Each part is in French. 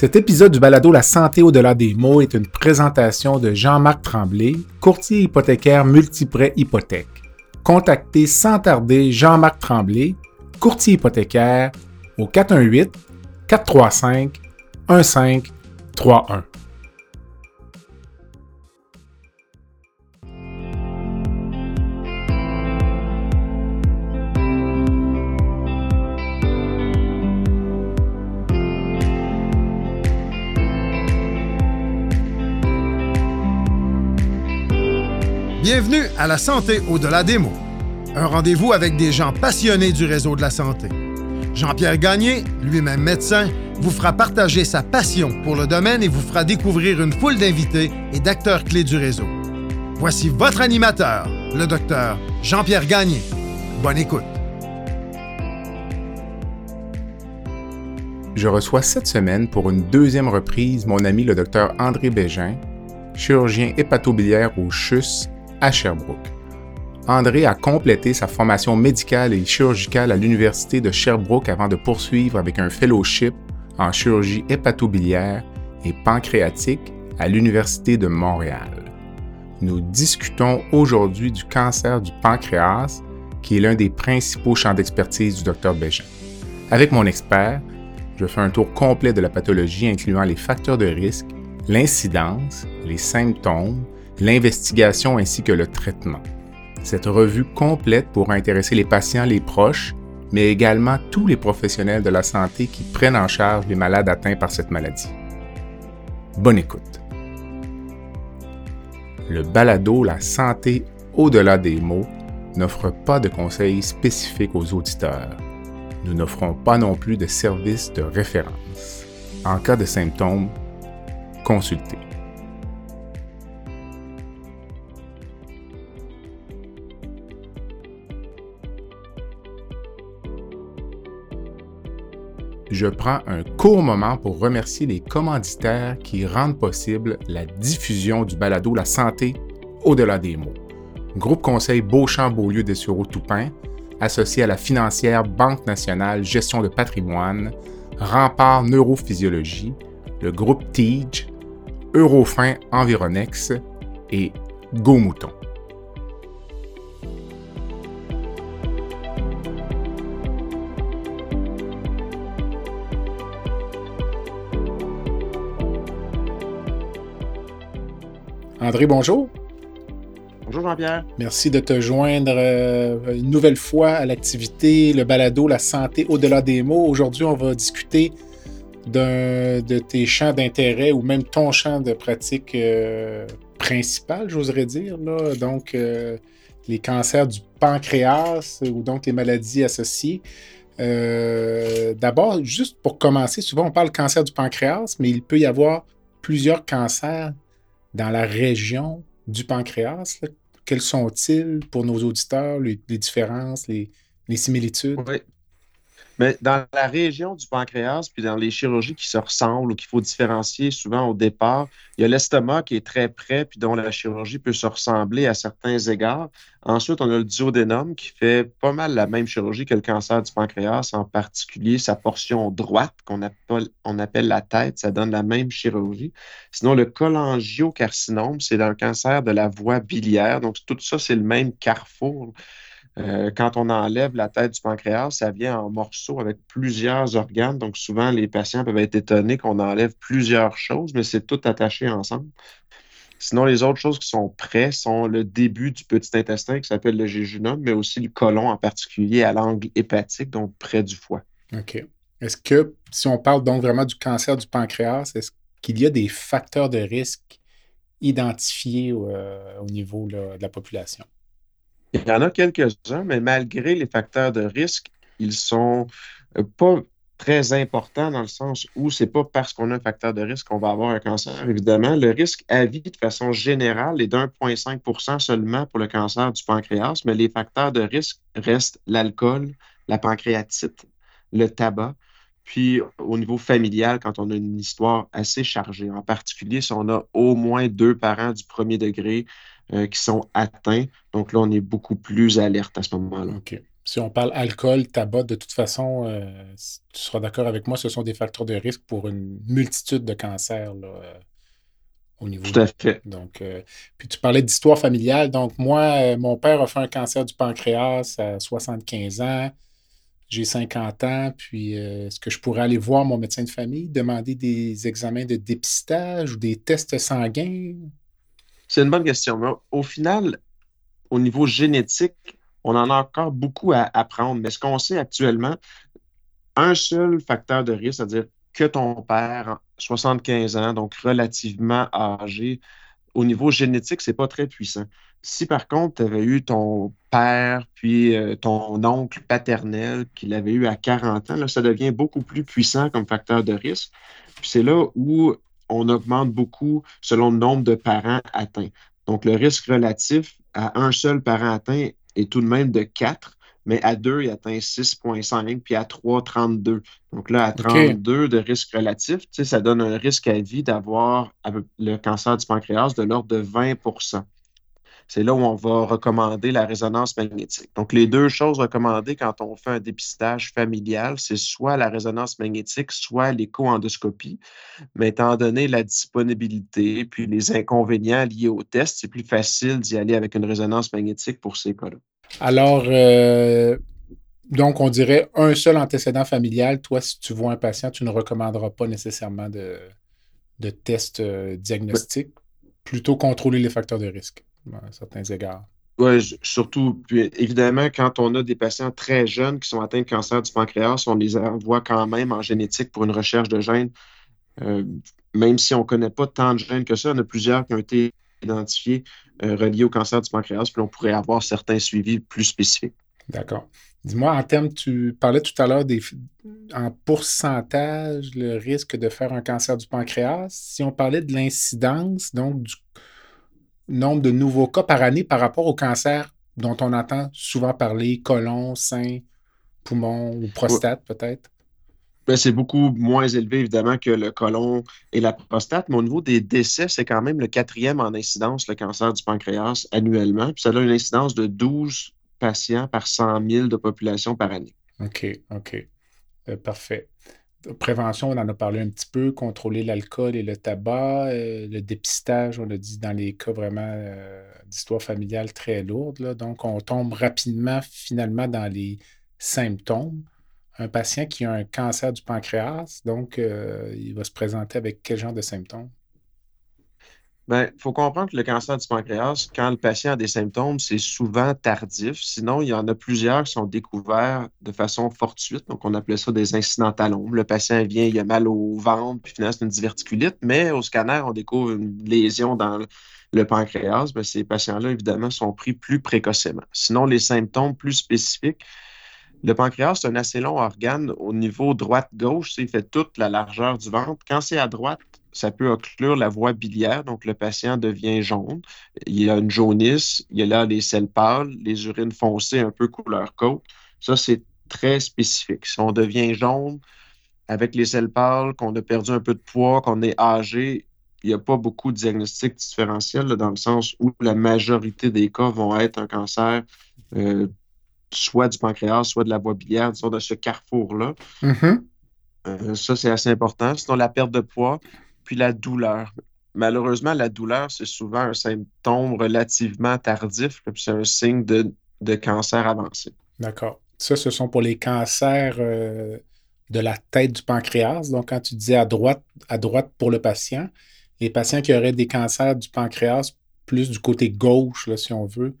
Cet épisode du balado La santé au-delà des mots est une présentation de Jean-Marc Tremblay, courtier hypothécaire multiprêt hypothèque. Contactez sans tarder Jean-Marc Tremblay, courtier hypothécaire, au 418 435 1531. À La Santé au-delà des mots. Un rendez-vous avec des gens passionnés du réseau de la santé. Jean-Pierre Gagné, lui-même médecin, vous fera partager sa passion pour le domaine et vous fera découvrir une foule d'invités et d'acteurs clés du réseau. Voici votre animateur, le docteur Jean-Pierre Gagné. Bonne écoute. Je reçois cette semaine pour une deuxième reprise mon ami le docteur André Bégin, chirurgien hépatobiliaire au CHUS Sherbrooke. André a complété sa formation médicale et chirurgicale à l'Université de Sherbrooke avant de poursuivre avec un fellowship en chirurgie hépatobiliaire et pancréatique à l'Université de Montréal. Nous discutons aujourd'hui du cancer du pancréas, qui est l'un des principaux champs d'expertise du Dr Bégin. Avec mon expert, je fais un tour complet de la pathologie incluant les facteurs de risque, l'incidence, les symptômes, l'investigation ainsi que le traitement. Cette revue complète pourra intéresser les patients, les proches, mais également tous les professionnels de la santé qui prennent en charge les malades atteints par cette maladie. Bonne écoute. Le balado La santé au-delà des mots n'offre pas de conseils spécifiques aux auditeurs. Nous n'offrons pas non plus de services de référence. En cas de symptômes, consultez. Je prends un court moment pour remercier les commanditaires qui rendent possible la diffusion du balado La santé au-delà des mots. Groupe Conseil Beauchamp-Beaulieu des Toupin, associé à la financière Banque nationale Gestion de patrimoine, Rempart Neurophysiologie, le groupe TIGE, Eurofin Environex et Go Mouton. André, bonjour. Bonjour Jean-Pierre. Merci de te joindre euh, une nouvelle fois à l'activité, le balado La santé au-delà des mots. Aujourd'hui, on va discuter de tes champs d'intérêt ou même ton champ de pratique euh, principal, j'oserais dire. Donc, euh, les cancers du pancréas ou donc les maladies associées. D'abord, juste pour commencer, souvent on parle cancer du pancréas, mais il peut y avoir plusieurs cancers dans la région du pancréas. Quels sont-ils pour nos auditeurs, les, différences, les, similitudes? Mais dans la région du pancréas, puis dans les chirurgies qui se ressemblent ou qu'il faut différencier souvent au départ, il y a l'estomac qui est très près, puis dont la chirurgie peut se ressembler à certains égards. Ensuite, on a le duodénum qui fait pas mal la même chirurgie que le cancer du pancréas, en particulier sa portion droite qu'on appelle, on appelle la tête, ça donne la même chirurgie. Sinon, le cholangiocarcinome, c'est un cancer de la voie biliaire. Donc, tout ça, c'est le même carrefour. Euh, quand on enlève la tête du pancréas, ça vient en morceaux avec plusieurs organes. Donc, souvent, les patients peuvent être étonnés qu'on enlève plusieurs choses, mais c'est tout attaché ensemble. Sinon, les autres choses qui sont près sont le début du petit intestin qui s'appelle le jéjunum, mais aussi le côlon en particulier à l'angle hépatique, donc près du foie. OK. Est-ce que, si on parle donc vraiment du cancer du pancréas, est-ce qu'il y a des facteurs de risque identifiés euh, au niveau de la population? Il y en a quelques-uns, mais malgré les facteurs de risque, ils sont euh, pas très importants dans le sens où c'est pas parce qu'on a un facteur de risque qu'on va avoir un cancer. Évidemment, le risque à vie de façon générale est d'1,5 seulement pour le cancer du pancréas, mais les facteurs de risque restent l'alcool, la pancréatite, le tabac, puis au niveau familial, quand on a une histoire assez chargée, en particulier si on a au moins deux parents du premier degré euh, qui sont atteints. Donc là, on est beaucoup plus alerte à ce moment-là. OK. Si on parle alcool, tabac, de toute façon, tu seras d'accord avec moi, ce sont des facteurs de risque pour une multitude de cancers. Là, au niveau. Tout à fait. Donc, euh, puis tu parlais d'histoire familiale. Donc, moi, euh, mon père a fait un cancer du pancréas à 75 ans. J'ai 50 ans. Puis, euh, est-ce que je pourrais aller voir mon médecin de famille, demander des examens de dépistage ou des tests sanguins? C'est une bonne question. au final, au niveau génétique, on en a encore beaucoup à apprendre. Mais ce qu'on sait actuellement, un seul facteur de risque, c'est-à-dire que ton père, 75 ans, donc relativement âgé, au niveau génétique, c'est pas très puissant. Si par contre, tu avais eu ton père, puis euh, ton oncle paternel qui l'avait eu à 40 ans, là, ça devient beaucoup plus puissant comme facteur de risque. Puis c'est là où on augmente beaucoup selon le nombre de parents atteints. Donc, le risque relatif à un seul parent atteint est tout de même de 4 mais à 2, il atteint 6,5, puis à 3, 32. Donc là, à 32 de risque relatif, ça donne un risque à vie d'avoir le cancer du pancréas de l'ordre de 20 c'est là où on va recommander la résonance magnétique. Donc, les deux choses recommandées quand on fait un dépistage familial, c'est soit la résonance magnétique, soit l'écho-endoscopie. Mais étant donné la disponibilité puis les inconvénients liés au test, c'est plus facile d'y aller avec une résonance magnétique pour ces cas-là. Alors, euh, donc, on dirait un seul antécédent familial. Toi, si tu vois un patient, tu ne recommanderas pas nécessairement de, de test euh, diagnostic, plutôt contrôler les facteurs de risque à certains égards. Oui, surtout, puis évidemment, quand on a des patients très jeunes qui sont atteints de cancer du pancréas, on les envoie quand même en génétique pour une recherche de gènes. Euh, même si on ne connaît pas tant de gènes que ça, on a plusieurs qui ont été identifiés euh, reliés au cancer du pancréas, puis on pourrait avoir certains suivis plus spécifiques. D'accord. Dis-moi, en termes, tu parlais tout à l'heure des en pourcentage, le risque de faire un cancer du pancréas. Si on parlait de l'incidence, donc du nombre de nouveaux cas par année par rapport au cancer dont on entend souvent parler, colon, sein, poumon ou prostate peut-être? Ben, c'est beaucoup moins élevé, évidemment, que le colon et la prostate, mais au niveau des décès, c'est quand même le quatrième en incidence, le cancer du pancréas, annuellement. Puis ça a une incidence de 12 patients par 100 000 de population par année. OK, OK. Euh, parfait. Prévention, on en a parlé un petit peu, contrôler l'alcool et le tabac, euh, le dépistage, on l'a dit dans les cas vraiment euh, d'histoire familiale très lourde. Donc, on tombe rapidement finalement dans les symptômes. Un patient qui a un cancer du pancréas, donc euh, il va se présenter avec quel genre de symptômes? Il ben, faut comprendre que le cancer du pancréas, quand le patient a des symptômes, c'est souvent tardif. Sinon, il y en a plusieurs qui sont découverts de façon fortuite. Donc, on appelait ça des incidentalomes. Le patient vient, il a mal au ventre, puis finalement, c'est une diverticulite. Mais au scanner, on découvre une lésion dans le pancréas. Ben, ces patients-là, évidemment, sont pris plus précocement. Sinon, les symptômes plus spécifiques, le pancréas, c'est un assez long organe au niveau droite-gauche. Il fait toute la largeur du ventre. Quand c'est à droite, ça peut occlure la voie biliaire, donc le patient devient jaune. Il y a une jaunisse, il y a là les selles pâles, les urines foncées un peu couleur côte. Ça, c'est très spécifique. Si on devient jaune avec les selles pâles, qu'on a perdu un peu de poids, qu'on est âgé, il n'y a pas beaucoup de diagnostics différentiels dans le sens où la majorité des cas vont être un cancer euh, soit du pancréas, soit de la voie biliaire, disons, de ce carrefour-là. Mm-hmm. Euh, ça, c'est assez important. Sinon, la perte de poids, puis la douleur. Malheureusement, la douleur, c'est souvent un symptôme relativement tardif, puis c'est un signe de, cancer avancé. D'accord. Ça, ce sont pour les cancers euh, de la tête du pancréas. Donc, quand tu disais à droite, à droite pour le patient, les patients qui auraient des cancers du pancréas plus du côté gauche, là, si on veut,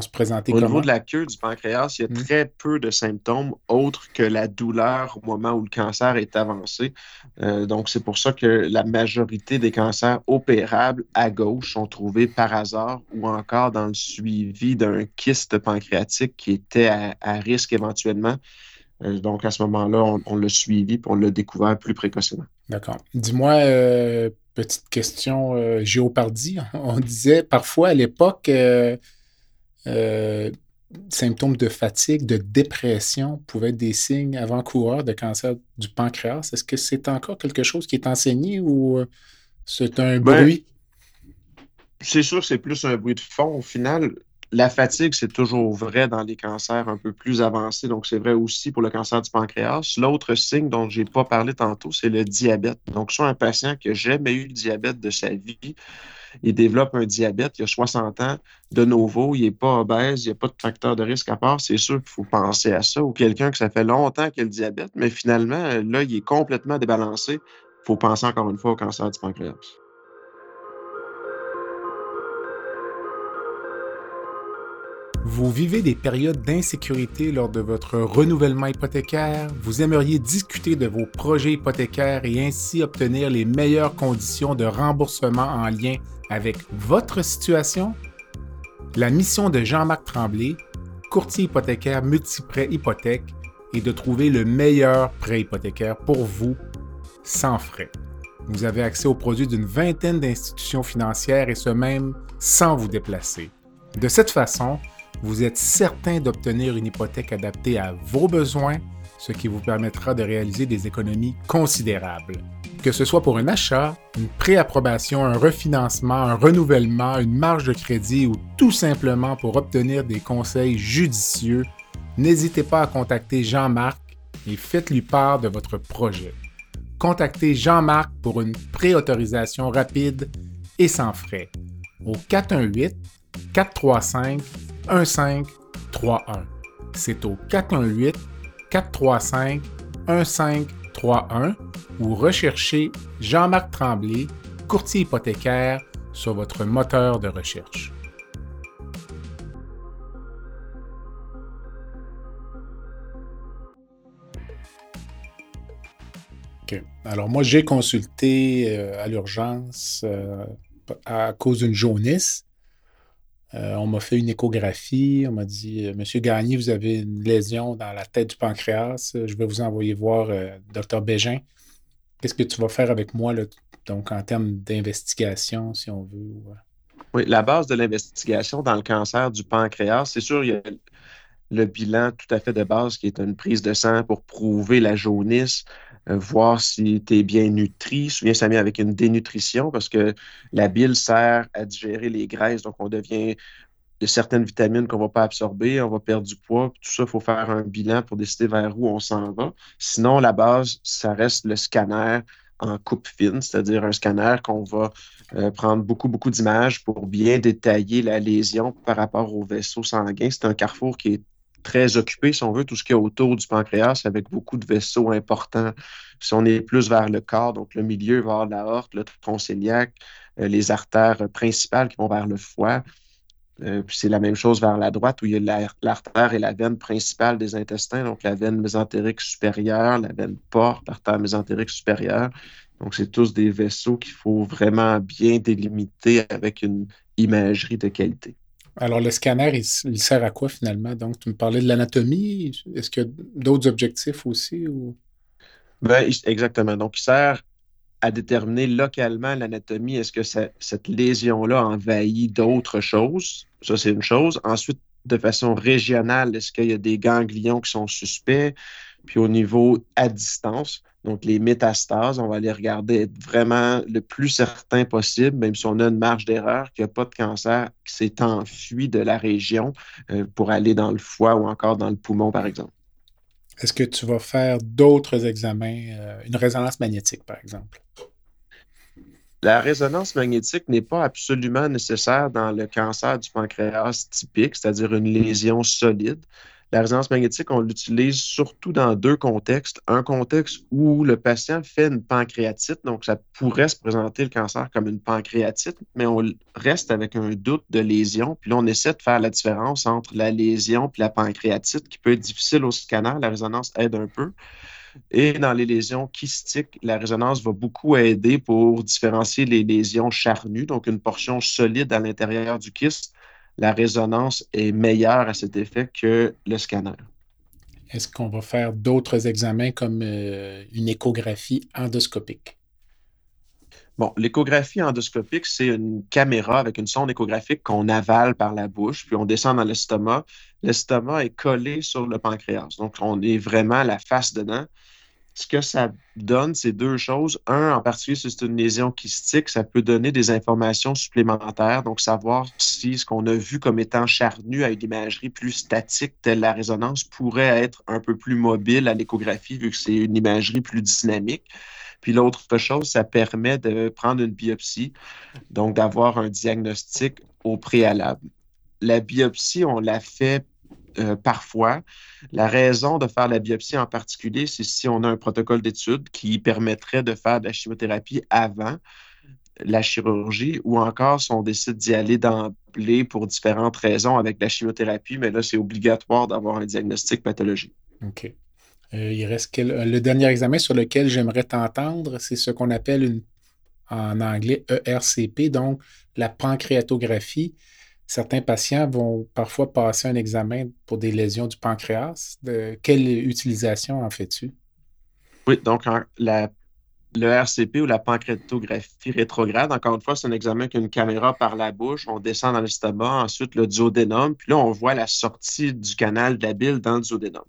se présenter Au niveau de la queue du pancréas, il y a hmm. très peu de symptômes autres que la douleur au moment où le cancer est avancé. Euh, donc, c'est pour ça que la majorité des cancers opérables à gauche sont trouvés par hasard ou encore dans le suivi d'un kyste pancréatique qui était à, risque éventuellement. Euh, donc, à ce moment-là, on, l'a suivi et on l'a découvert plus précocement. D'accord. Dis-moi, euh, petite question géopardie. On disait parfois à l'époque euh, symptômes de fatigue, de dépression pouvaient être des signes avant-coureurs de cancer du pancréas. Est-ce que c'est encore quelque chose qui est enseigné ou euh, c'est un ben, bruit? C'est sûr que c'est plus un bruit de fond. Au final, la fatigue, c'est toujours vrai dans les cancers un peu plus avancés, donc c'est vrai aussi pour le cancer du pancréas. L'autre signe dont je n'ai pas parlé tantôt, c'est le diabète. Donc, soit un patient qui n'a jamais eu le diabète de sa vie, il développe un diabète, il a 60 ans, de nouveau, il n'est pas obèse, il n'y a pas de facteur de risque à part, c'est sûr qu'il faut penser à ça. Ou quelqu'un que ça fait longtemps qu'il a le diabète, mais finalement, là, il est complètement débalancé. Il faut penser encore une fois au cancer du pancréas. Vous vivez des périodes d'insécurité lors de votre renouvellement hypothécaire, vous aimeriez discuter de vos projets hypothécaires et ainsi obtenir les meilleures conditions de remboursement en lien avec votre situation? La mission de Jean-Marc Tremblay, courtier hypothécaire multiprêt hypothèque, est de trouver le meilleur prêt hypothécaire pour vous sans frais. Vous avez accès aux produits d'une vingtaine d'institutions financières et ce même sans vous déplacer. De cette façon, vous êtes certain d'obtenir une hypothèque adaptée à vos besoins, ce qui vous permettra de réaliser des économies considérables. Que ce soit pour un achat, une préapprobation, un refinancement, un renouvellement, une marge de crédit ou tout simplement pour obtenir des conseils judicieux, n'hésitez pas à contacter Jean-Marc et faites-lui part de votre projet. Contactez Jean-Marc pour une préautorisation rapide et sans frais au 418 435 1531. C'est au 418 435 1531 ou recherchez Jean-Marc Tremblay, courtier hypothécaire, sur votre moteur de recherche. Alors moi, j'ai consulté euh, à l'urgence euh, à cause d'une jaunisse. Euh, on m'a fait une échographie. On m'a dit euh, Monsieur Gagné, vous avez une lésion dans la tête du pancréas. Je vais vous envoyer voir euh, Dr Bégin. Qu'est-ce que tu vas faire avec moi, donc en termes d'investigation, si on veut? Oui, la base de l'investigation dans le cancer du pancréas, c'est sûr, il y a le bilan tout à fait de base qui est une prise de sang pour prouver la jaunisse, euh, voir si tu es bien nutri. Souviens, ça met avec une dénutrition parce que la bile sert à digérer les graisses. Donc, on devient de certaines vitamines qu'on ne va pas absorber, on va perdre du poids. Tout ça, il faut faire un bilan pour décider vers où on s'en va. Sinon, la base, ça reste le scanner en coupe fine, c'est-à-dire un scanner qu'on va euh, prendre beaucoup, beaucoup d'images pour bien détailler la lésion par rapport au vaisseau sanguin. C'est un carrefour qui est très occupé, si on veut, tout ce qui est autour du pancréas avec beaucoup de vaisseaux importants. Si on est plus vers le corps, donc le milieu vers la horte, le tronc cœliaque, euh, les artères principales qui vont vers le foie. Euh, c'est la même chose vers la droite où il y a l'artère et la veine principale des intestins, donc la veine mésentérique supérieure, la veine porte, l'artère mésentérique supérieure. Donc, c'est tous des vaisseaux qu'il faut vraiment bien délimiter avec une imagerie de qualité. Alors, le scanner, il, sert à quoi finalement? Donc, tu me parlais de l'anatomie. Est-ce qu'il y a d'autres objectifs aussi? Ou... Ben, exactement. Donc, il sert à déterminer localement l'anatomie. Est-ce que cette lésion-là envahit d'autres choses? Ça, c'est une chose. Ensuite, de façon régionale, est-ce qu'il y a des ganglions qui sont suspects? Puis au niveau à distance, donc les métastases, on va les regarder être vraiment le plus certain possible, même si on a une marge d'erreur, qu'il n'y a pas de cancer qui s'est enfui de la région euh, pour aller dans le foie ou encore dans le poumon, par exemple. Est-ce que tu vas faire d'autres examens, euh, une résonance magnétique, par exemple? La résonance magnétique n'est pas absolument nécessaire dans le cancer du pancréas typique, c'est-à-dire une lésion solide. La résonance magnétique, on l'utilise surtout dans deux contextes. Un contexte où le patient fait une pancréatite, donc ça pourrait se présenter le cancer comme une pancréatite, mais on reste avec un doute de lésion. Puis là, on essaie de faire la différence entre la lésion et la pancréatite, qui peut être difficile au scanner. La résonance aide un peu. Et dans les lésions kystiques, la résonance va beaucoup aider pour différencier les lésions charnues, donc une portion solide à l'intérieur du kyste la résonance est meilleure à cet effet que le scanner. Est-ce qu'on va faire d'autres examens comme euh, une échographie endoscopique? Bon, l'échographie endoscopique, c'est une caméra avec une sonde échographique qu'on avale par la bouche, puis on descend dans l'estomac. L'estomac est collé sur le pancréas. Donc, on est vraiment la face dedans. Ce que ça donne, c'est deux choses. Un, en particulier, si c'est une lésion kystique, ça peut donner des informations supplémentaires. Donc, savoir si ce qu'on a vu comme étant charnu à une imagerie plus statique, telle la résonance, pourrait être un peu plus mobile à l'échographie, vu que c'est une imagerie plus dynamique. Puis l'autre chose, ça permet de prendre une biopsie, donc d'avoir un diagnostic au préalable. La biopsie, on l'a fait euh, parfois. La raison de faire la biopsie en particulier, c'est si on a un protocole d'étude qui permettrait de faire de la chimiothérapie avant la chirurgie ou encore si on décide d'y aller d'emblée pour différentes raisons avec la chimiothérapie, mais là, c'est obligatoire d'avoir un diagnostic pathologique. OK. Euh, il reste le dernier examen sur lequel j'aimerais t'entendre, c'est ce qu'on appelle en anglais ERCP, donc la pancréatographie. Certains patients vont parfois passer un examen pour des lésions du pancréas. De quelle utilisation en fais-tu? Oui, donc le RCP ou la pancréatographie rétrograde, encore une fois, c'est un examen avec une caméra par la bouche. On descend dans l'estomac, ensuite le duodénum, puis là, on voit la sortie du canal de la bile dans le duodénum.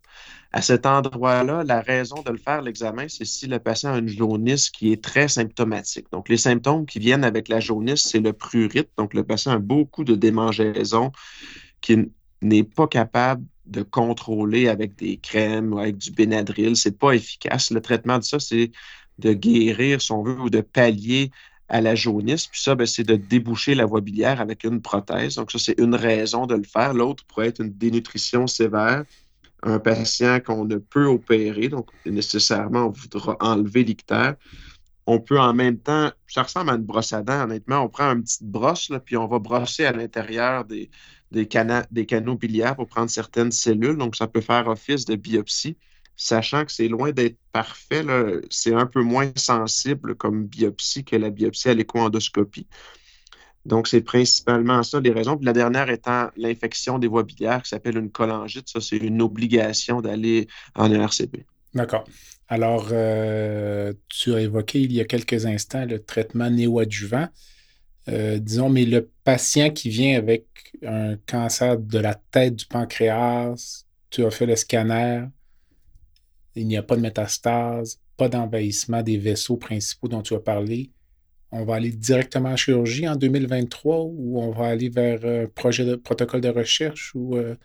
À cet endroit-là, la raison de le faire, l'examen, c'est si le patient a une jaunisse qui est très symptomatique. Donc, les symptômes qui viennent avec la jaunisse, c'est le prurite. Donc, le patient a beaucoup de démangeaisons qui n'est pas capable de contrôler avec des crèmes ou avec du Benadryl. C'est pas efficace. Le traitement de ça, c'est de guérir, si on veut, ou de pallier à la jaunisse. Puis ça, ben, c'est de déboucher la voie biliaire avec une prothèse. Donc, ça, c'est une raison de le faire. L'autre pourrait être une dénutrition sévère. Un patient qu'on ne peut opérer, donc nécessairement, on voudra enlever l'ictère. On peut en même temps, ça ressemble à une brosse à dents, honnêtement. On prend une petite brosse, là, puis on va brosser à l'intérieur des, canaux biliaires pour prendre certaines cellules. Donc, ça peut faire office de biopsie sachant que c'est loin d'être parfait, c'est un peu moins sensible comme biopsie que la biopsie à l'écho-endoscopie. Donc, c'est principalement ça les raisons. Puis la dernière étant l'infection des voies biliaires qui s'appelle une cholangite. Ça, c'est une obligation d'aller en ERCP. D'accord. Alors, euh, tu as évoqué il y a quelques instants le traitement néoadjuvant. Euh, disons, mais le patient qui vient avec un cancer de la tête du pancréas, tu as fait le scanner, il n'y a pas de métastase, pas d'envahissement des vaisseaux principaux dont tu as parlé. On va aller directement en chirurgie en 2023 ou on va aller vers un projet de protocole de recherche ou euh?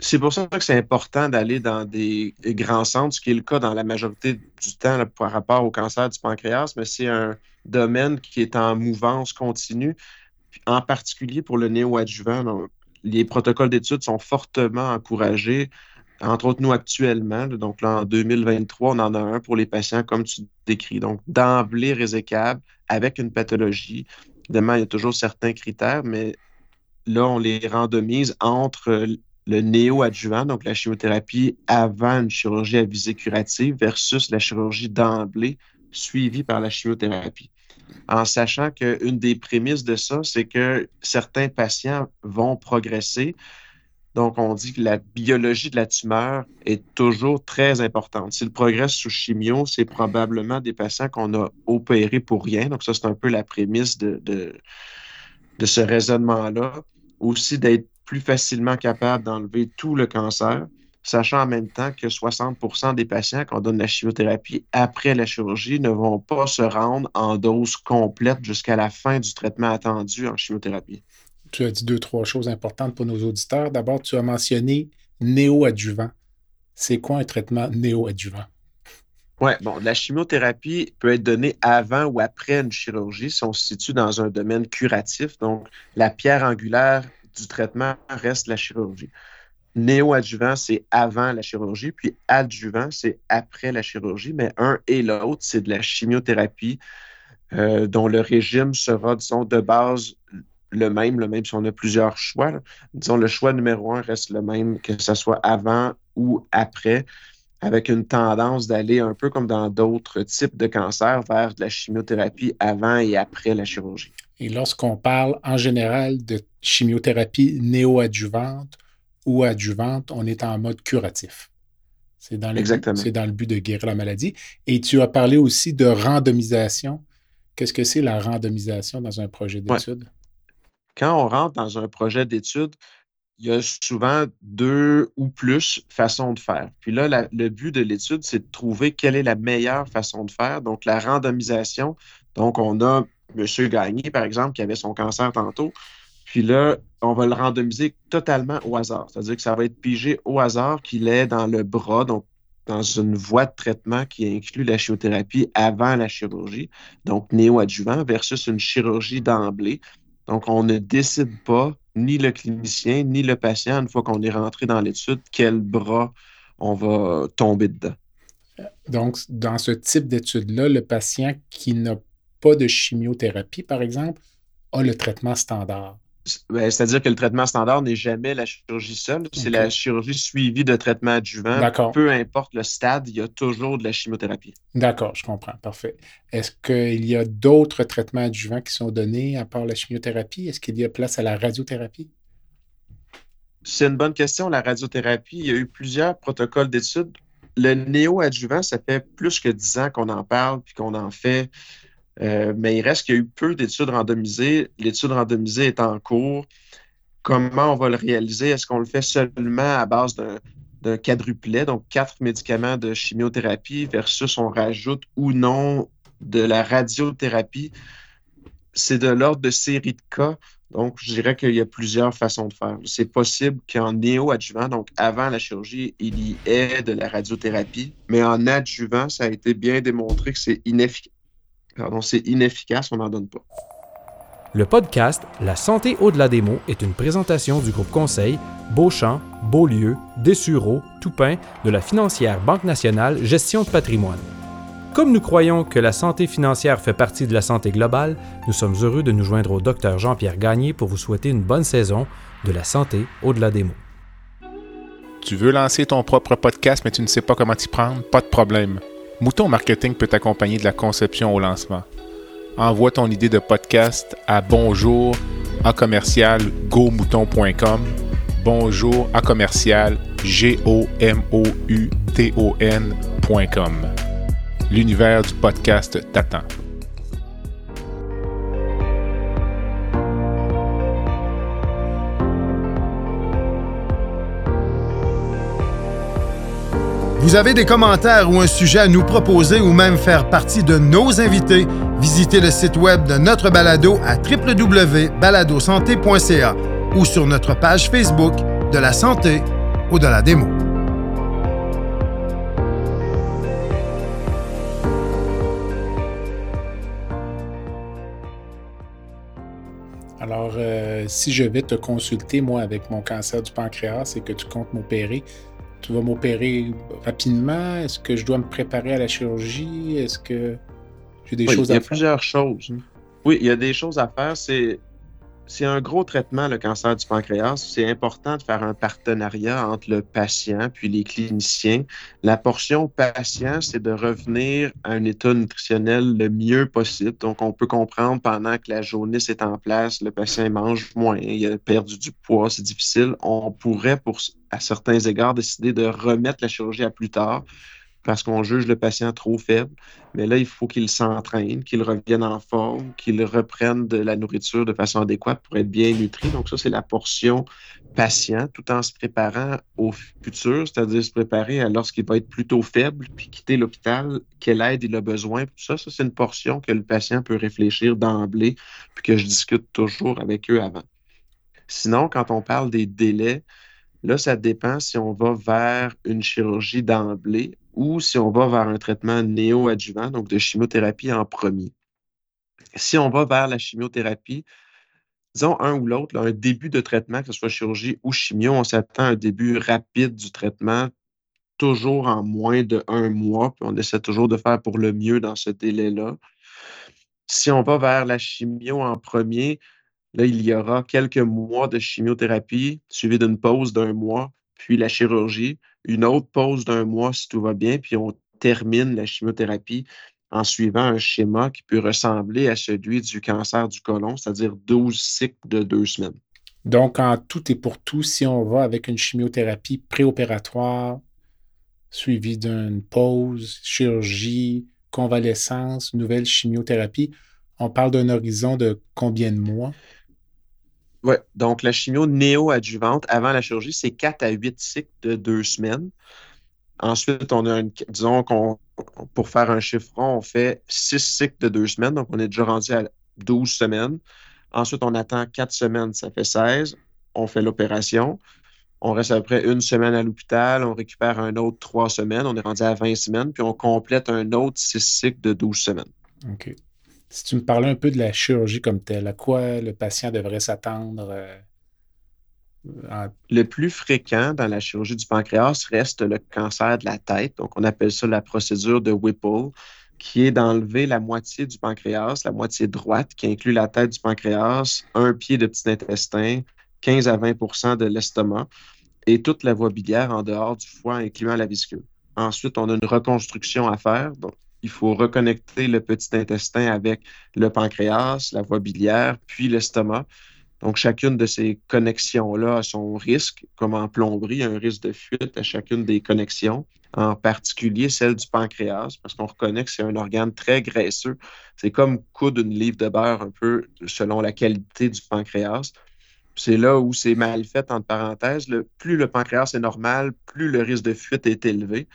C'est pour ça que c'est important d'aller dans des grands centres, ce qui est le cas dans la majorité du temps par rapport au cancer du pancréas, mais c'est un domaine qui est en mouvance continue, en particulier pour le néoadjuvant. Les protocoles d'études sont fortement encouragés entre autres, nous, actuellement, donc là, en 2023, on en a un pour les patients comme tu décris. Donc, d'emblée résécable avec une pathologie. Évidemment, il y a toujours certains critères, mais là, on les randomise entre le néo-adjuvant, donc la chimiothérapie avant une chirurgie à visée curative, versus la chirurgie d'emblée suivie par la chimiothérapie. En sachant qu'une des prémices de ça, c'est que certains patients vont progresser, donc, on dit que la biologie de la tumeur est toujours très importante. S'il progresse sous chimio, c'est probablement des patients qu'on a opérés pour rien. Donc, ça, c'est un peu la prémisse de, de, ce raisonnement-là. Aussi, d'être plus facilement capable d'enlever tout le cancer, sachant en même temps que 60% des patients qu'on donne la chimiothérapie après la chirurgie ne vont pas se rendre en dose complète jusqu'à la fin du traitement attendu en chimiothérapie tu as dit deux, trois choses importantes pour nos auditeurs. D'abord, tu as mentionné néoadjuvant. C'est quoi un traitement néoadjuvant? Oui, bon, la chimiothérapie peut être donnée avant ou après une chirurgie si on se situe dans un domaine curatif. Donc, la pierre angulaire du traitement reste la chirurgie. Néoadjuvant, c'est avant la chirurgie, puis adjuvant, c'est après la chirurgie, mais un et l'autre, c'est de la chimiothérapie euh, dont le régime sera, disons, de base le même, le même si on a plusieurs choix. Disons, le choix numéro un reste le même, que ce soit avant ou après, avec une tendance d'aller un peu comme dans d'autres types de cancers vers de la chimiothérapie avant et après la chirurgie. Et lorsqu'on parle en général de chimiothérapie néoadjuvante ou adjuvante, on est en mode curatif. C'est dans, le, dans le but de guérir la maladie. Et tu as parlé aussi de randomisation. Qu'est-ce que c'est la randomisation dans un projet d'étude? Quand on rentre dans un projet d'étude, il y a souvent deux ou plus façons de faire. Puis là, le but de l'étude, c'est de trouver quelle est la meilleure façon de faire. Donc, la randomisation. Donc, on a M. Gagné, par exemple, qui avait son cancer tantôt. Puis là, on va le randomiser totalement au hasard. C'est-à-dire que ça va être pigé au hasard qu'il est dans le bras, donc dans une voie de traitement qui inclut la chimiothérapie avant la chirurgie, donc néoadjuvant, versus une chirurgie d'emblée. Donc, on ne décide pas, ni le clinicien, ni le patient, une fois qu'on est rentré dans l'étude, quel bras on va tomber dedans. Donc, dans ce type d'étude-là, le patient qui n'a pas de chimiothérapie, par exemple, a le traitement standard. Ben, c'est-à-dire que le traitement standard n'est jamais la chirurgie seule, c'est la chirurgie suivie de traitement adjuvant. Peu importe le stade, il y a toujours de la chimiothérapie. D'accord, je comprends. Parfait. Est-ce qu'il y a d'autres traitements adjuvants qui sont donnés à part la chimiothérapie? Est-ce qu'il y a place à la radiothérapie? C'est une bonne question. La radiothérapie, il y a eu plusieurs protocoles d'études. Le néo-adjuvant, ça fait plus que dix ans qu'on en parle puis qu'on en fait. Euh, mais il reste qu'il y a eu peu d'études randomisées. L'étude randomisée est en cours. Comment on va le réaliser? Est-ce qu'on le fait seulement à base d'un quadruplet, donc quatre médicaments de chimiothérapie versus on rajoute ou non de la radiothérapie? C'est de l'ordre de série de cas. Donc, je dirais qu'il y a plusieurs façons de faire. C'est possible qu'en néo-adjuvant, donc avant la chirurgie, il y ait de la radiothérapie, mais en adjuvant, ça a été bien démontré que c'est inefficace Pardon, c'est inefficace, on n'en donne pas. Le podcast La santé au-delà des mots est une présentation du groupe conseil Beauchamp, Beaulieu, Dessureau, Toupin de la financière Banque nationale Gestion de patrimoine. Comme nous croyons que la santé financière fait partie de la santé globale, nous sommes heureux de nous joindre au docteur Jean-Pierre Gagné pour vous souhaiter une bonne saison de la santé au-delà des mots. Tu veux lancer ton propre podcast mais tu ne sais pas comment t'y prendre? Pas de problème. Mouton Marketing peut t'accompagner de la conception au lancement. Envoie ton idée de podcast à bonjour à commercial gomouton.com. Bonjour à commercial g o m o u t o n.com. L'univers du podcast t'attend. Vous avez des commentaires ou un sujet à nous proposer ou même faire partie de nos invités, visitez le site web de notre balado à www.baladosanté.ca ou sur notre page Facebook de la santé ou de la démo. Alors, euh, si je vais te consulter, moi, avec mon cancer du pancréas et que tu comptes m'opérer, tu vas m'opérer rapidement? Est-ce que je dois me préparer à la chirurgie? Est-ce que j'ai des choses à faire? Il y a plusieurs choses. Oui, il y a des choses à faire. C'est c'est un gros traitement, le cancer du pancréas. C'est important de faire un partenariat entre le patient puis les cliniciens. La portion patient, c'est de revenir à un état nutritionnel le mieux possible. Donc, on peut comprendre pendant que la jaunisse est en place, le patient mange moins, il a perdu du poids, c'est difficile. On pourrait, pour, à certains égards, décider de remettre la chirurgie à plus tard parce qu'on juge le patient trop faible. Mais là, il faut qu'il s'entraîne, qu'il revienne en forme, qu'il reprenne de la nourriture de façon adéquate pour être bien nutri. Donc, ça, c'est la portion patient, tout en se préparant au futur, c'est-à-dire se préparer à lorsqu'il va être plutôt faible, puis quitter l'hôpital, quelle aide il a besoin. Tout ça, ça, c'est une portion que le patient peut réfléchir d'emblée, puis que je discute toujours avec eux avant. Sinon, quand on parle des délais, Là, ça dépend si on va vers une chirurgie d'emblée ou si on va vers un traitement néo-adjuvant, donc de chimiothérapie en premier. Si on va vers la chimiothérapie, disons un ou l'autre, un début de traitement, que ce soit chirurgie ou chimio, on s'attend à un début rapide du traitement, toujours en moins de un mois, puis on essaie toujours de faire pour le mieux dans ce délai-là. Si on va vers la chimio en premier, Là, il y aura quelques mois de chimiothérapie suivi d'une pause d'un mois, puis la chirurgie, une autre pause d'un mois si tout va bien, puis on termine la chimiothérapie en suivant un schéma qui peut ressembler à celui du cancer du côlon, c'est-à-dire 12 cycles de deux semaines. Donc, en tout et pour tout, si on va avec une chimiothérapie préopératoire suivie d'une pause, chirurgie, convalescence, nouvelle chimiothérapie, on parle d'un horizon de combien de mois? Oui, donc la chimio néo-adjuvante avant la chirurgie, c'est 4 à 8 cycles de deux semaines. Ensuite, on a une, disons qu'on, pour faire un chiffron, on fait 6 cycles de deux semaines, donc on est déjà rendu à 12 semaines. Ensuite, on attend 4 semaines, ça fait 16. On fait l'opération. On reste après une semaine à l'hôpital, on récupère un autre trois semaines, on est rendu à 20 semaines, puis on complète un autre six cycles de 12 semaines. OK. Si tu me parlais un peu de la chirurgie comme telle, à quoi le patient devrait s'attendre? Euh, le plus fréquent dans la chirurgie du pancréas reste le cancer de la tête. Donc, on appelle ça la procédure de Whipple, qui est d'enlever la moitié du pancréas, la moitié droite, qui inclut la tête du pancréas, un pied de petit intestin, 15 à 20% de l'estomac et toute la voie biliaire en dehors du foie, incluant la viscule. Ensuite, on a une reconstruction à faire. Donc, il faut reconnecter le petit intestin avec le pancréas, la voie biliaire, puis l'estomac. Donc, chacune de ces connexions-là a son risque, comme en plomberie, un risque de fuite à chacune des connexions, en particulier celle du pancréas, parce qu'on reconnaît que c'est un organe très graisseux. C'est comme coudre une livre de beurre un peu selon la qualité du pancréas. C'est là où c'est mal fait, entre parenthèses. plus le pancréas est normal, plus le risque de fuite est élevé.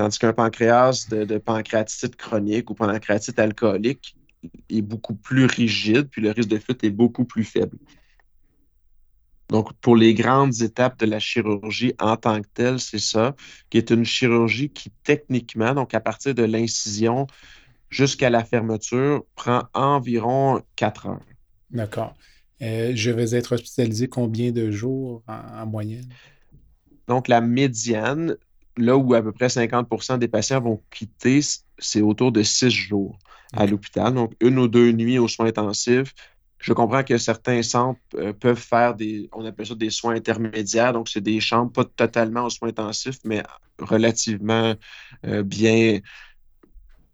Tandis qu'un pancréas de, pancréatite chronique ou pancréatite alcoolique est beaucoup plus rigide, puis le risque de fuite est beaucoup plus faible. Donc, pour les grandes étapes de la chirurgie en tant que telle, c'est ça, qui est une chirurgie qui, techniquement, donc à partir de l'incision jusqu'à la fermeture, prend environ quatre heures. D'accord. Euh, je vais être hospitalisé combien de jours en, moyenne? Donc, la médiane, là où à peu près 50 des patients vont quitter, c'est autour de six jours à l'hôpital. Donc, une ou deux nuits aux soins intensifs. Je comprends que certains centres euh, peuvent faire des, on appelle ça des soins intermédiaires. Donc, c'est des chambres pas totalement aux soins intensifs, mais relativement euh, bien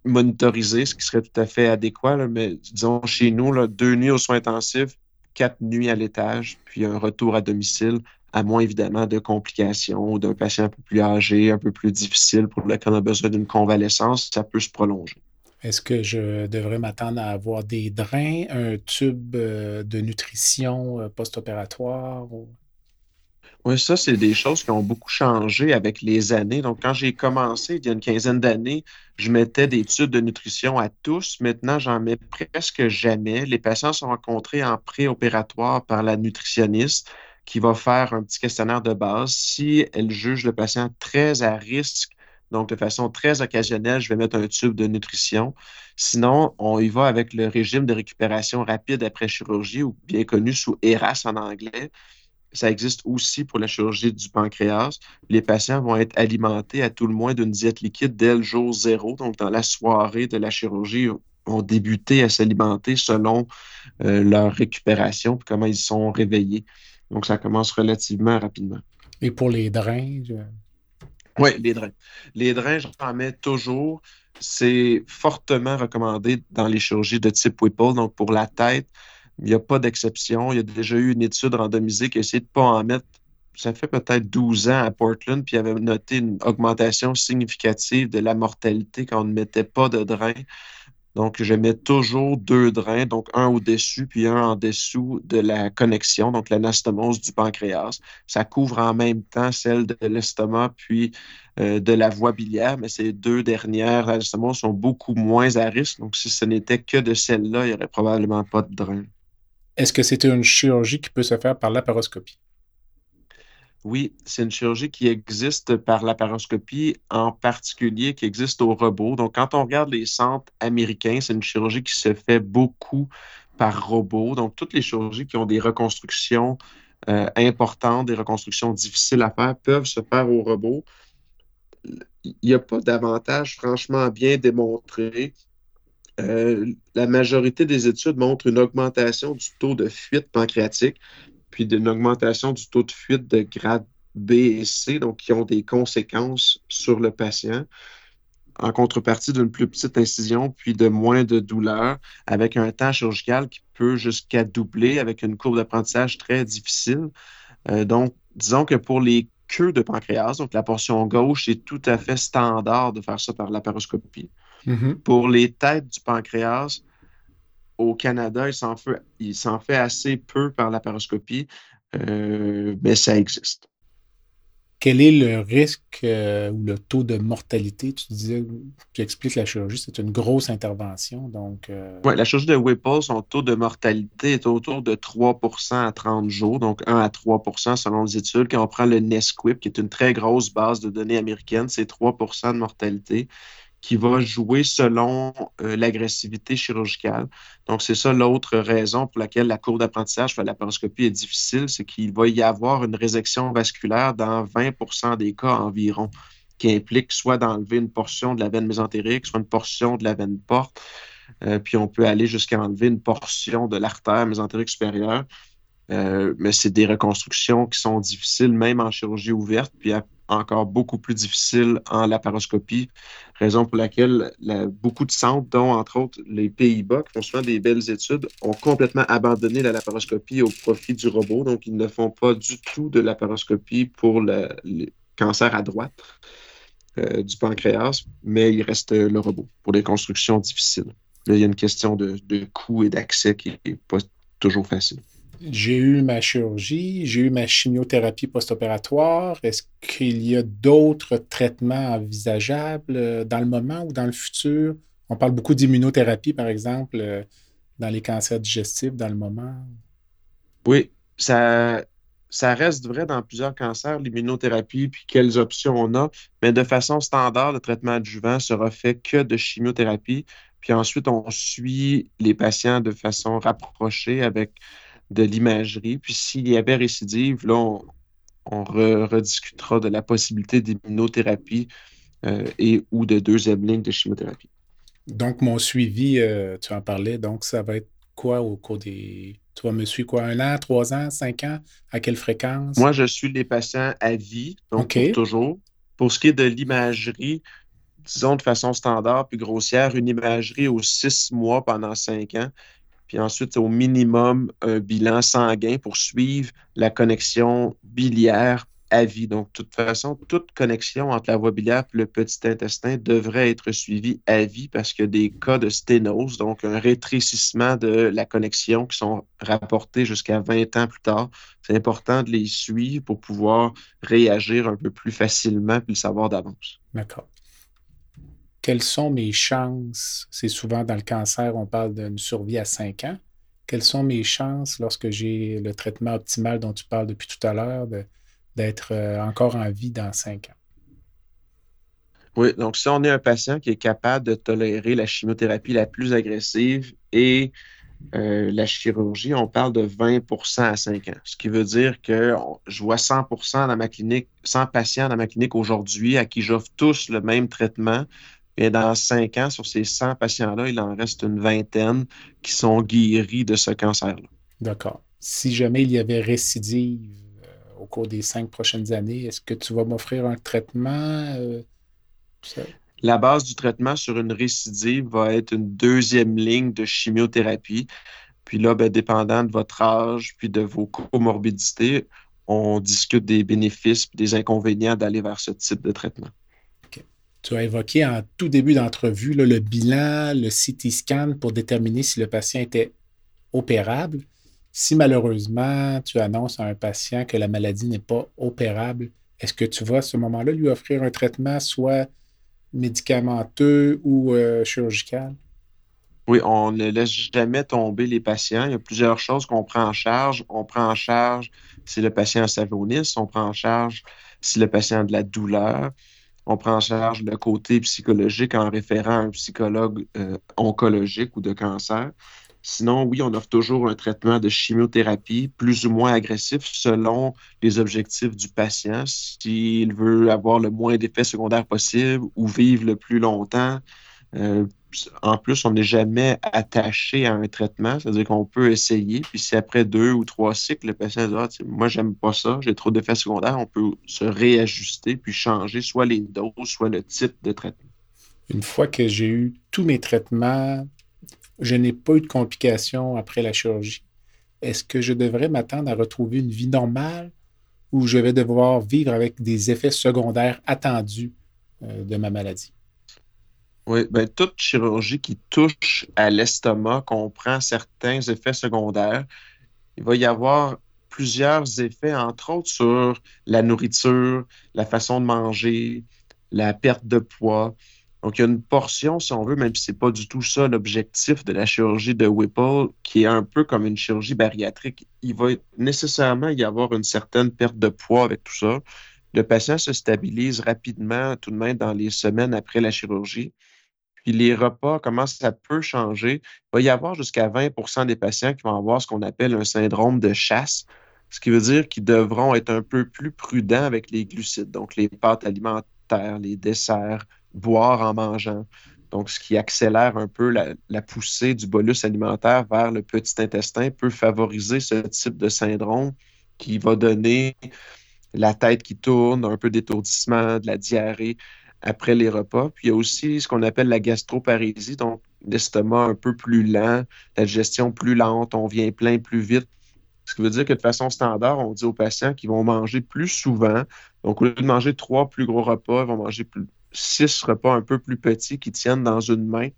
monitorisées, ce qui serait tout à fait adéquat. mais disons, chez nous, là, deux nuits aux soins intensifs, quatre nuits à l'étage, puis un retour à domicile, à moins évidemment de complications ou d'un patient un peu plus âgé, un peu plus difficile pour lequel on a besoin d'une convalescence, ça peut se prolonger. Est-ce que je devrais m'attendre à avoir des drains, un tube euh, de nutrition euh, post-opératoire? Oui, ça, c'est des choses qui ont beaucoup changé avec les années. Donc, quand j'ai commencé il y a une quinzaine d'années, je mettais des tubes de nutrition à tous. Maintenant, j'en mets presque jamais. Les patients sont rencontrés en préopératoire par la nutritionniste qui va faire un petit questionnaire de base. Si elle juge le patient très à risque, donc de façon très occasionnelle, je vais mettre un tube de nutrition. Sinon, on y va avec le régime de récupération rapide après chirurgie, ou bien connu sous ERAS en anglais ça existe aussi pour la chirurgie du pancréas. Les patients vont être alimentés à tout le moins d'une diète liquide dès le jour zéro, donc dans la soirée de la chirurgie, vont débuter à s'alimenter selon euh, leur récupération et comment ils sont réveillés. Donc, ça commence relativement rapidement. Et pour les drains? Oui, les drains. Les drains, j'en mets toujours. C'est fortement recommandé dans les chirurgies de type Whipple, donc pour la tête, il n'y a pas d'exception. Il y a déjà eu une étude randomisée qui a essayé de ne pas en mettre. Ça fait peut-être 12 ans à Portland, puis il avait noté une augmentation significative de la mortalité quand on ne mettait pas de drain. Donc, je mets toujours deux drains, donc un au-dessus, puis un en dessous de la connexion, donc l'anastomose du pancréas. Ça couvre en même temps celle de l'estomac, puis euh, de la voie biliaire, mais ces deux dernières anastomoses sont beaucoup moins à risque. Donc, si ce n'était que de celle-là, il n'y aurait probablement pas de drain. Est-ce que c'est une chirurgie qui peut se faire par laparoscopie? Oui, c'est une chirurgie qui existe par laparoscopie, en particulier qui existe au robot. Donc, quand on regarde les centres américains, c'est une chirurgie qui se fait beaucoup par robot. Donc, toutes les chirurgies qui ont des reconstructions euh, importantes, des reconstructions difficiles à faire, peuvent se faire au robot. Il n'y a pas d'avantage franchement bien démontré euh, la majorité des études montrent une augmentation du taux de fuite pancréatique, puis une augmentation du taux de fuite de grade B et C, donc qui ont des conséquences sur le patient, en contrepartie d'une plus petite incision, puis de moins de douleur, avec un temps chirurgical qui peut jusqu'à doubler, avec une courbe d'apprentissage très difficile. Euh, donc, disons que pour les queues de pancréas, donc la portion gauche, c'est tout à fait standard de faire ça par laparoscopie. Mm-hmm. Pour les têtes du pancréas, au Canada, il s'en fait, fait, assez peu par la paroscopie, mais ça existe quel est le risque euh, ou le taux de mortalité? Tu disais, tu expliques la chirurgie, c'est une grosse intervention. Donc, euh, Oui, la chirurgie de Whipple, son taux de mortalité est autour de 3% à 30 jours, donc 1 à 3% selon les études. Quand on prend le NESQUIP, qui est une très grosse base de données américaine, c'est 3% de mortalité qui va jouer selon euh, l'agressivité chirurgicale. Donc, c'est ça l'autre raison pour laquelle la courbe d'apprentissage pour la laparoscopie est difficile, c'est qu'il va y avoir une résection vasculaire dans 20% des cas environ, qui implique soit d'enlever une portion de la veine mésentérique, soit une portion de la veine porte, euh, puis on peut aller jusqu'à enlever une portion de l'artère mésentérique supérieure. Euh, mais c'est des reconstructions qui sont difficiles, même en chirurgie ouverte. Puis encore beaucoup plus difficile en laparoscopie, raison pour laquelle beaucoup de centres, dont entre autres les Pays-Bas, qui font souvent des belles études, ont complètement abandonné la laparoscopie au profit du robot. Donc, ils ne font pas du tout de laparoscopie pour le, cancer à droite euh, du pancréas, mais il reste le robot pour des constructions difficiles. Là, il y a une question de, de coût et d'accès qui n'est pas toujours facile j'ai eu ma chirurgie, j'ai eu ma chimiothérapie post-opératoire. Est-ce qu'il y a d'autres traitements envisageables euh, dans le moment ou dans le futur? On parle beaucoup d'immunothérapie, par exemple, euh, dans les cancers digestifs, dans le moment. Oui, ça, ça reste vrai dans plusieurs cancers, l'immunothérapie, puis quelles options on a. Mais de façon standard, le traitement adjuvant sera fait que de chimiothérapie. Puis ensuite, on suit les patients de façon rapprochée avec de l'imagerie. Puis s'il y avait récidive, là, on, rediscutera de la possibilité d'immunothérapie euh, et ou de deuxième ligne de chimiothérapie. Donc, mon suivi, euh, tu en parlais, donc ça va être quoi au cours des... Tu vas me suivre quoi, un an, trois ans, cinq ans? À quelle fréquence? Moi, je suis les patients à vie, donc toujours. Pour ce qui est de l'imagerie, disons de façon standard puis grossière, une imagerie aux six mois pendant cinq ans. Puis ensuite, au minimum, un bilan sanguin pour suivre la connexion biliaire à vie. Donc, de toute façon, toute connexion entre la voie biliaire et le petit intestin devrait être suivie à vie parce que des cas de sténose, donc un rétrécissement de la connexion qui sont rapportés jusqu'à 20 ans plus tard, c'est important de les suivre pour pouvoir réagir un peu plus facilement puis le savoir d'avance. D'accord quelles sont mes chances? C'est souvent dans le cancer, on parle d'une survie à 5 ans. Quelles sont mes chances lorsque j'ai le traitement optimal dont tu parles depuis tout à l'heure d'être euh, encore en vie dans 5 ans? Oui, donc si on est un patient qui est capable de tolérer la chimiothérapie la plus agressive et euh, la chirurgie, on parle de 20% à 5 ans. Ce qui veut dire que je vois 100% dans ma clinique, 100 patients dans ma clinique aujourd'hui à qui j'offre tous le même traitement et dans cinq ans, sur ces 100 patients-là, il en reste une vingtaine qui sont guéris de ce cancer-là. D'accord. Si jamais il y avait récidive euh, au cours des cinq prochaines années, est-ce que tu vas m'offrir un traitement? Euh, La base du traitement sur une récidive va être une deuxième ligne de chimiothérapie. Puis là, ben, dépendant de votre âge puis de vos comorbidités, on discute des bénéfices et des inconvénients d'aller vers ce type de traitement. Tu as évoqué en tout début d'entrevue le bilan, le CT scan pour déterminer si le patient était opérable. Si malheureusement tu annonces à un patient que la maladie n'est pas opérable, est-ce que tu vas à ce moment-là lui offrir un traitement soit médicamenteux ou euh, chirurgical? Oui, on ne laisse jamais tomber les patients. Il y a plusieurs choses qu'on prend en charge. On prend en charge si le patient a on prend en charge si le patient a de la douleur, on prend en charge le côté psychologique en référant à un psychologue euh, oncologique ou de cancer. Sinon, oui, on offre toujours un traitement de chimiothérapie plus ou moins agressif selon les objectifs du patient. S'il veut avoir le moins d'effets secondaires possible ou vivre le plus longtemps, euh, en plus, on n'est jamais attaché à un traitement, c'est-à-dire qu'on peut essayer, puis si après deux ou trois cycles, le patient dit ah, Moi, j'aime pas ça, j'ai trop d'effets secondaires, on peut se réajuster puis changer soit les doses, soit le type de traitement. Une fois que j'ai eu tous mes traitements, je n'ai pas eu de complications après la chirurgie. Est-ce que je devrais m'attendre à retrouver une vie normale ou je vais devoir vivre avec des effets secondaires attendus euh, de ma maladie? Oui, bien, toute chirurgie qui touche à l'estomac comprend certains effets secondaires. Il va y avoir plusieurs effets, entre autres sur la nourriture, la façon de manger, la perte de poids. Donc, il y a une portion, si on veut, même si ce n'est pas du tout ça l'objectif de la chirurgie de Whipple, qui est un peu comme une chirurgie bariatrique. Il va nécessairement y avoir une certaine perte de poids avec tout ça. Le patient se stabilise rapidement, tout de même, dans les semaines après la chirurgie. Puis les repas, comment ça peut changer? Il va y avoir jusqu'à 20 des patients qui vont avoir ce qu'on appelle un syndrome de chasse, ce qui veut dire qu'ils devront être un peu plus prudents avec les glucides, donc les pâtes alimentaires, les desserts, boire en mangeant. Donc, ce qui accélère un peu la, poussée du bolus alimentaire vers le petit intestin peut favoriser ce type de syndrome qui va donner la tête qui tourne, un peu d'étourdissement, de la diarrhée après les repas. Puis il y a aussi ce qu'on appelle la gastroparésie, donc l'estomac un peu plus lent, la digestion plus lente, on vient plein plus vite. Ce qui veut dire que de façon standard, on dit aux patients qu'ils vont manger plus souvent. Donc, au lieu de manger trois plus gros repas, ils vont manger plus, six repas un peu plus petits qui tiennent dans une main.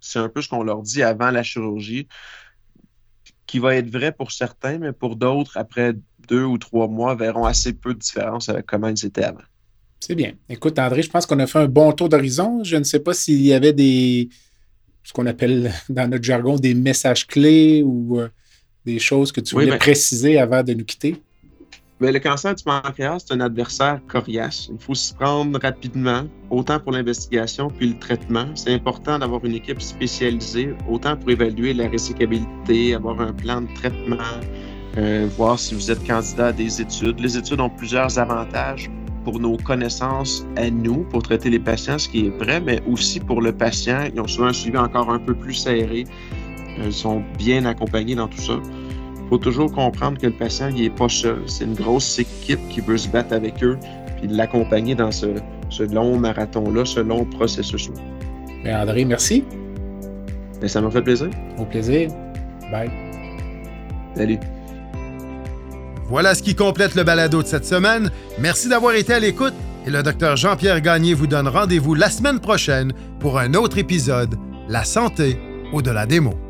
C'est un peu ce qu'on leur dit avant la chirurgie, qui va être vrai pour certains, mais pour d'autres, après deux ou trois mois, verront assez peu de différence avec comment ils étaient avant. C'est bien. Écoute, André, je pense qu'on a fait un bon tour d'horizon. Je ne sais pas s'il y avait des, ce qu'on appelle dans notre jargon, des messages clés ou euh, des choses que tu voulais ben préciser avant de nous quitter. Mais le cancer du pancréas, c'est un adversaire coriace. Il faut s'y prendre rapidement, autant pour l'investigation puis le traitement. C'est important d'avoir une équipe spécialisée, autant pour évaluer la résécabilité, avoir un plan de traitement, euh, voir si vous êtes candidat à des études. Les études ont plusieurs avantages pour nos connaissances à nous, pour traiter les patients, ce qui est vrai, mais aussi pour le patient. Ils ont souvent un suivi encore un peu plus serré. Ils sont bien accompagnés dans tout ça. Il faut toujours comprendre que le patient n'est pas seul. C'est une grosse équipe qui veut se battre avec eux puis l'accompagner dans ce, long marathon-là, ce long processus-là. Ben, André, merci. Ben, ça m'a fait plaisir. Au plaisir. Bye. Salut. Voilà ce qui complète le balado de cette semaine. Merci d'avoir été à l'écoute et le docteur Jean-Pierre Gagné vous donne rendez-vous la semaine prochaine pour un autre épisode La santé au-delà des mots.